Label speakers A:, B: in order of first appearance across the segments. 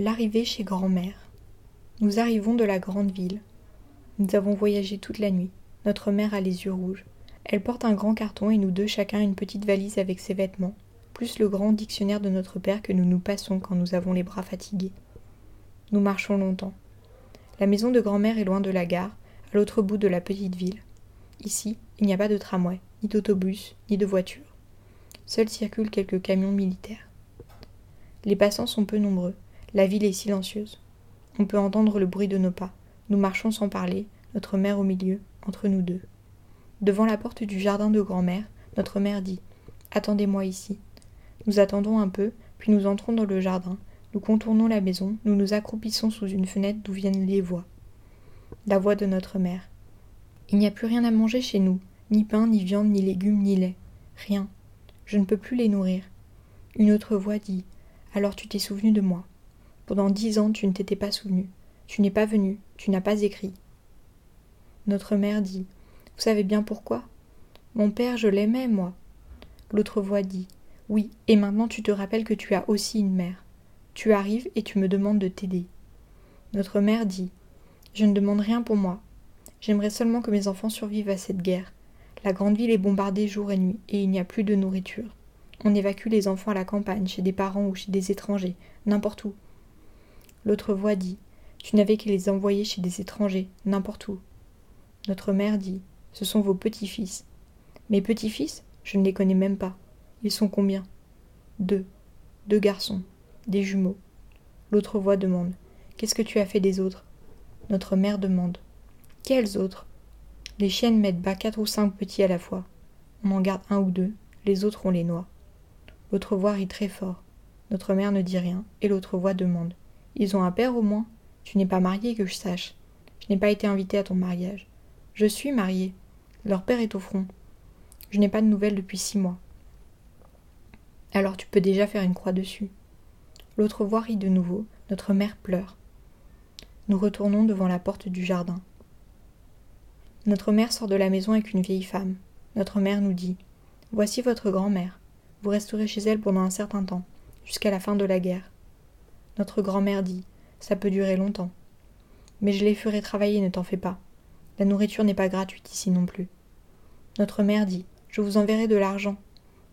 A: L'arrivée chez grand-mère. Nous arrivons de la grande ville. Nous avons voyagé toute la nuit. Notre mère a les yeux rouges. Elle porte un grand carton et nous deux chacun une petite valise avec ses vêtements, plus le grand dictionnaire de notre père que nous nous passons quand nous avons les bras fatigués. Nous marchons longtemps. La maison de grand-mère est loin de la gare, à l'autre bout de la petite ville. Ici, il n'y a pas de tramway, ni d'autobus, ni de voiture. Seuls circulent quelques camions militaires. Les passants sont peu nombreux. La ville est silencieuse. On peut entendre le bruit de nos pas. Nous marchons sans parler, notre mère au milieu, entre nous deux. Devant la porte du jardin de grand-mère, notre mère dit Attendez-moi ici. Nous attendons un peu, puis nous entrons dans le jardin. Nous contournons la maison, nous nous accroupissons sous une fenêtre d'où viennent les voix. La voix de notre mère. Il n'y a plus rien à manger chez nous, ni pain, ni viande, ni légumes, ni lait. Rien. Je ne peux plus les nourrir. Une autre voix dit Alors tu t'es souvenu de moi. Pendant dix ans, tu ne t'étais pas souvenu. Tu n'es pas venu, tu n'as pas écrit. Notre mère dit Vous savez bien pourquoi? Mon père, je l'aimais, moi. L'autre voix dit Oui, et maintenant tu te rappelles que tu as aussi une mère. Tu arrives et tu me demandes de t'aider. Notre mère dit Je ne demande rien pour moi. J'aimerais seulement que mes enfants survivent à cette guerre. La grande ville est bombardée jour et nuit, et il n'y a plus de nourriture. On évacue les enfants à la campagne, chez des parents ou chez des étrangers, n'importe où. L'autre voix dit Tu n'avais qu'à les envoyer chez des étrangers, n'importe où. Notre mère dit Ce sont vos petits-fils. Mes petits-fils Je ne les connais même pas. Ils sont combien? Deux. Deux garçons. Des jumeaux. L'autre voix demande Qu'est-ce que tu as fait des autres? Notre mère demande Quels autres? Les chiennes mettent bas quatre ou cinq petits à la fois. On en garde un ou deux, les autres on les noie. L'autre voix rit très fort. Notre mère ne dit rien, et l'autre voix demande ils ont un père au moins. Tu n'es pas marié que je sache. Je n'ai pas été invité à ton mariage. Je suis mariée. Leur père est au front. Je n'ai pas de nouvelles depuis six mois. Alors tu peux déjà faire une croix dessus. L'autre voix rit de nouveau. Notre mère pleure. Nous retournons devant la porte du jardin. Notre mère sort de la maison avec une vieille femme. Notre mère nous dit Voici votre grand-mère. Vous resterez chez elle pendant un certain temps, jusqu'à la fin de la guerre. Notre grand-mère dit Ça peut durer longtemps. Mais je les ferai travailler, ne t'en fais pas. La nourriture n'est pas gratuite ici non plus. Notre mère dit Je vous enverrai de l'argent.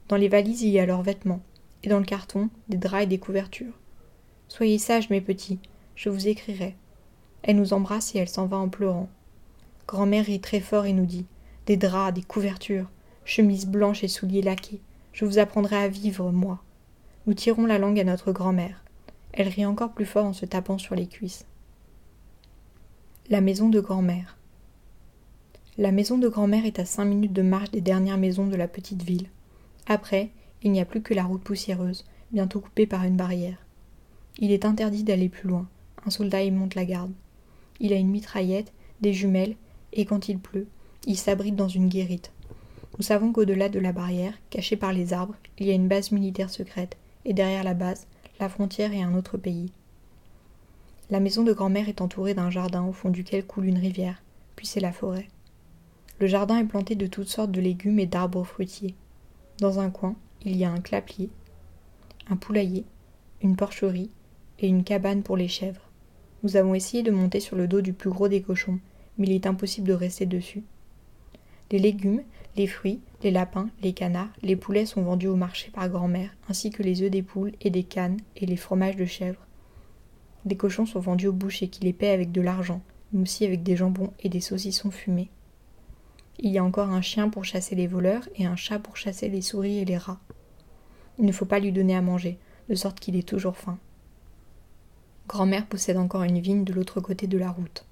A: Dans les valises, il y a leurs vêtements, et dans le carton, des draps et des couvertures. Soyez sages, mes petits, je vous écrirai. Elle nous embrasse et elle s'en va en pleurant. Grand-mère rit très fort et nous dit Des draps, des couvertures, chemises blanches et souliers laqués. Je vous apprendrai à vivre, moi. Nous tirons la langue à notre grand-mère. Elle rit encore plus fort en se tapant sur les cuisses. La maison de grand-mère. La maison de grand-mère est à cinq minutes de marche des dernières maisons de la petite ville. Après, il n'y a plus que la route poussiéreuse, bientôt coupée par une barrière. Il est interdit d'aller plus loin. Un soldat y monte la garde. Il a une mitraillette, des jumelles, et quand il pleut, il s'abrite dans une guérite. Nous savons qu'au-delà de la barrière, cachée par les arbres, il y a une base militaire secrète, et derrière la base, la frontière et un autre pays. La maison de grand-mère est entourée d'un jardin au fond duquel coule une rivière, puis c'est la forêt. Le jardin est planté de toutes sortes de légumes et d'arbres fruitiers. Dans un coin, il y a un clapier, un poulailler, une porcherie et une cabane pour les chèvres. Nous avons essayé de monter sur le dos du plus gros des cochons, mais il est impossible de rester dessus. Les légumes, les fruits, les lapins, les canards, les poulets sont vendus au marché par grand-mère, ainsi que les œufs des poules et des cannes et les fromages de chèvre. Des cochons sont vendus au boucher qui les paie avec de l'argent, mais aussi avec des jambons et des saucissons fumés. Il y a encore un chien pour chasser les voleurs et un chat pour chasser les souris et les rats. Il ne faut pas lui donner à manger, de sorte qu'il est toujours faim. Grand-mère possède encore une vigne de l'autre côté de la route.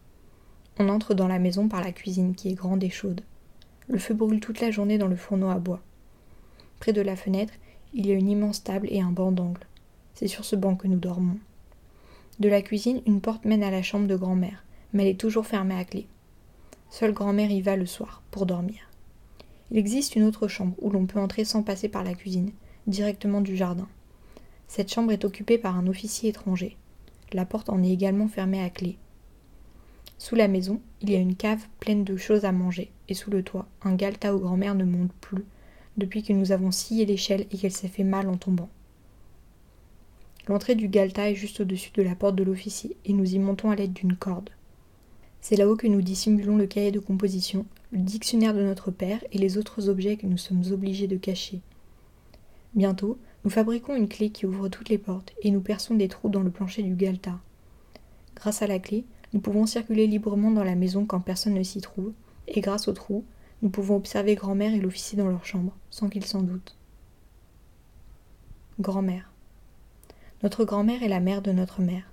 A: On entre dans la maison par la cuisine qui est grande et chaude. Le feu brûle toute la journée dans le fourneau à bois. Près de la fenêtre, il y a une immense table et un banc d'angle. C'est sur ce banc que nous dormons. De la cuisine, une porte mène à la chambre de grand-mère, mais elle est toujours fermée à clé. Seule grand-mère y va le soir, pour dormir. Il existe une autre chambre où l'on peut entrer sans passer par la cuisine, directement du jardin. Cette chambre est occupée par un officier étranger. La porte en est également fermée à clé. Sous la maison, il y a une cave pleine de choses à manger, et sous le toit, un galetas où grand-mère ne monte plus, depuis que nous avons scié l'échelle et qu'elle s'est fait mal en tombant. L'entrée du Galta est juste au-dessus de la porte de l'officier et nous y montons à l'aide d'une corde. C'est là-haut que nous dissimulons le cahier de composition, le dictionnaire de notre père et les autres objets que nous sommes obligés de cacher. Bientôt, nous fabriquons une clé qui ouvre toutes les portes et nous perçons des trous dans le plancher du Galta. Grâce à la clé, nous pouvons circuler librement dans la maison quand personne ne s'y trouve, et grâce aux trous, nous pouvons observer grand-mère et l'officier dans leur chambre, sans qu'ils s'en doutent. Grand-mère. Notre grand-mère est la mère de notre mère.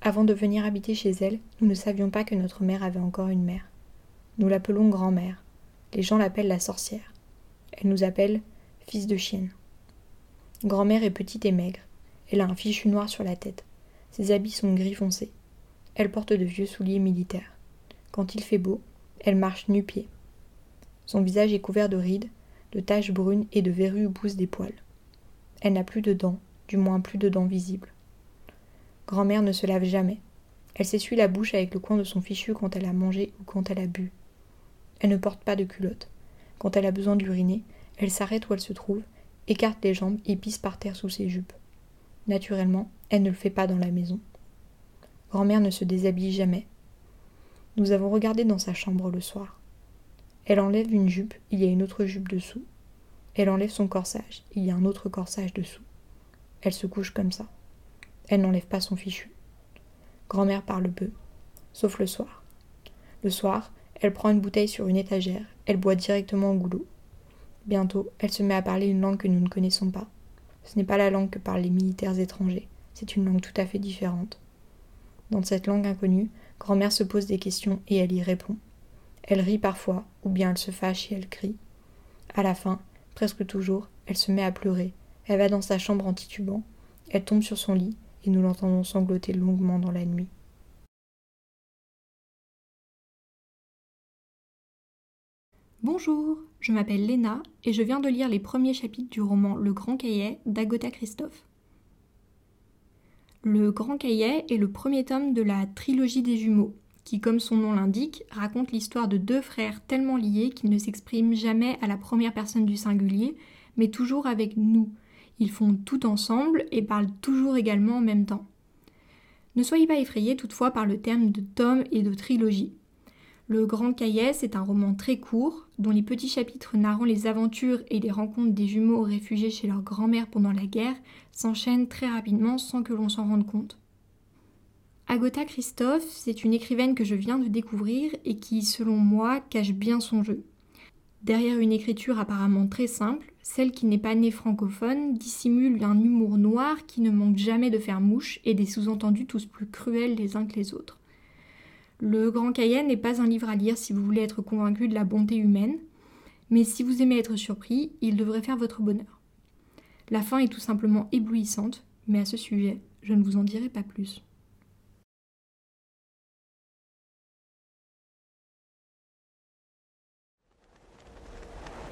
A: Avant de venir habiter chez elle, nous ne savions pas que notre mère avait encore une mère. Nous l'appelons grand-mère. Les gens l'appellent la sorcière. Elle nous appelle fils de chienne. Grand-mère est petite et maigre. Elle a un fichu noir sur la tête. Ses habits sont gris foncé. Elle porte de vieux souliers militaires. Quand il fait beau, elle marche nu-pied. Son visage est couvert de rides, de taches brunes et de verrues où poussent des poils. Elle n'a plus de dents, du moins plus de dents visibles. Grand-mère ne se lave jamais. Elle s'essuie la bouche avec le coin de son fichu quand elle a mangé ou quand elle a bu. Elle ne porte pas de culotte. Quand elle a besoin d'uriner, elle s'arrête où elle se trouve, écarte les jambes et pisse par terre sous ses jupes. Naturellement, elle ne le fait pas dans la maison. Grand-mère ne se déshabille jamais. Nous avons regardé dans sa chambre le soir. Elle enlève une jupe, il y a une autre jupe dessous. Elle enlève son corsage. Il y a un autre corsage dessous. Elle se couche comme ça. Elle n'enlève pas son fichu. Grand-mère parle peu, sauf le soir. Le soir, elle prend une bouteille sur une étagère, elle boit directement au goulot. Bientôt, elle se met à parler une langue que nous ne connaissons pas. Ce n'est pas la langue que parlent les militaires étrangers, c'est une langue tout à fait différente. Dans cette langue inconnue, grand-mère se pose des questions et elle y répond. Elle rit parfois, ou bien elle se fâche et elle crie. À la fin, Presque toujours, elle se met à pleurer. Elle va dans sa chambre en titubant. Elle tombe sur son lit et nous l'entendons sangloter longuement dans la nuit.
B: Bonjour, je m'appelle Léna et je viens de lire les premiers chapitres du roman Le Grand Cahier d'Agota Christophe. Le Grand Cahier est le premier tome de la trilogie des jumeaux, qui, comme son nom l'indique, raconte l'histoire de deux frères tellement liés qu'ils ne s'expriment jamais à la première personne du singulier, mais toujours avec nous. Ils font tout ensemble et parlent toujours également en même temps. Ne soyez pas effrayés toutefois par le terme de tome et de trilogie. Le Grand Cahiers est un roman très court, dont les petits chapitres narrant les aventures et les rencontres des jumeaux réfugiés chez leur grand-mère pendant la guerre s'enchaînent très rapidement sans que l'on s'en rende compte. Agota Christophe, c'est une écrivaine que je viens de découvrir et qui, selon moi, cache bien son jeu. Derrière une écriture apparemment très simple, celle qui n'est pas née francophone dissimule un humour noir qui ne manque jamais de faire mouche et des sous-entendus tous plus cruels les uns que les autres. Le Grand Cayenne n'est pas un livre à lire si vous voulez être convaincu de la bonté humaine, mais si vous aimez être surpris, il devrait faire votre bonheur. La fin est tout simplement éblouissante, mais à ce sujet, je ne vous en dirai pas plus.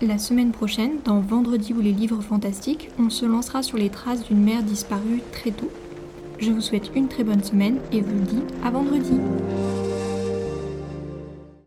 B: La semaine prochaine, dans Vendredi ou les livres fantastiques, on se lancera sur les traces d'une mère disparue très tôt. Je vous souhaite une très bonne semaine et vous dis à vendredi.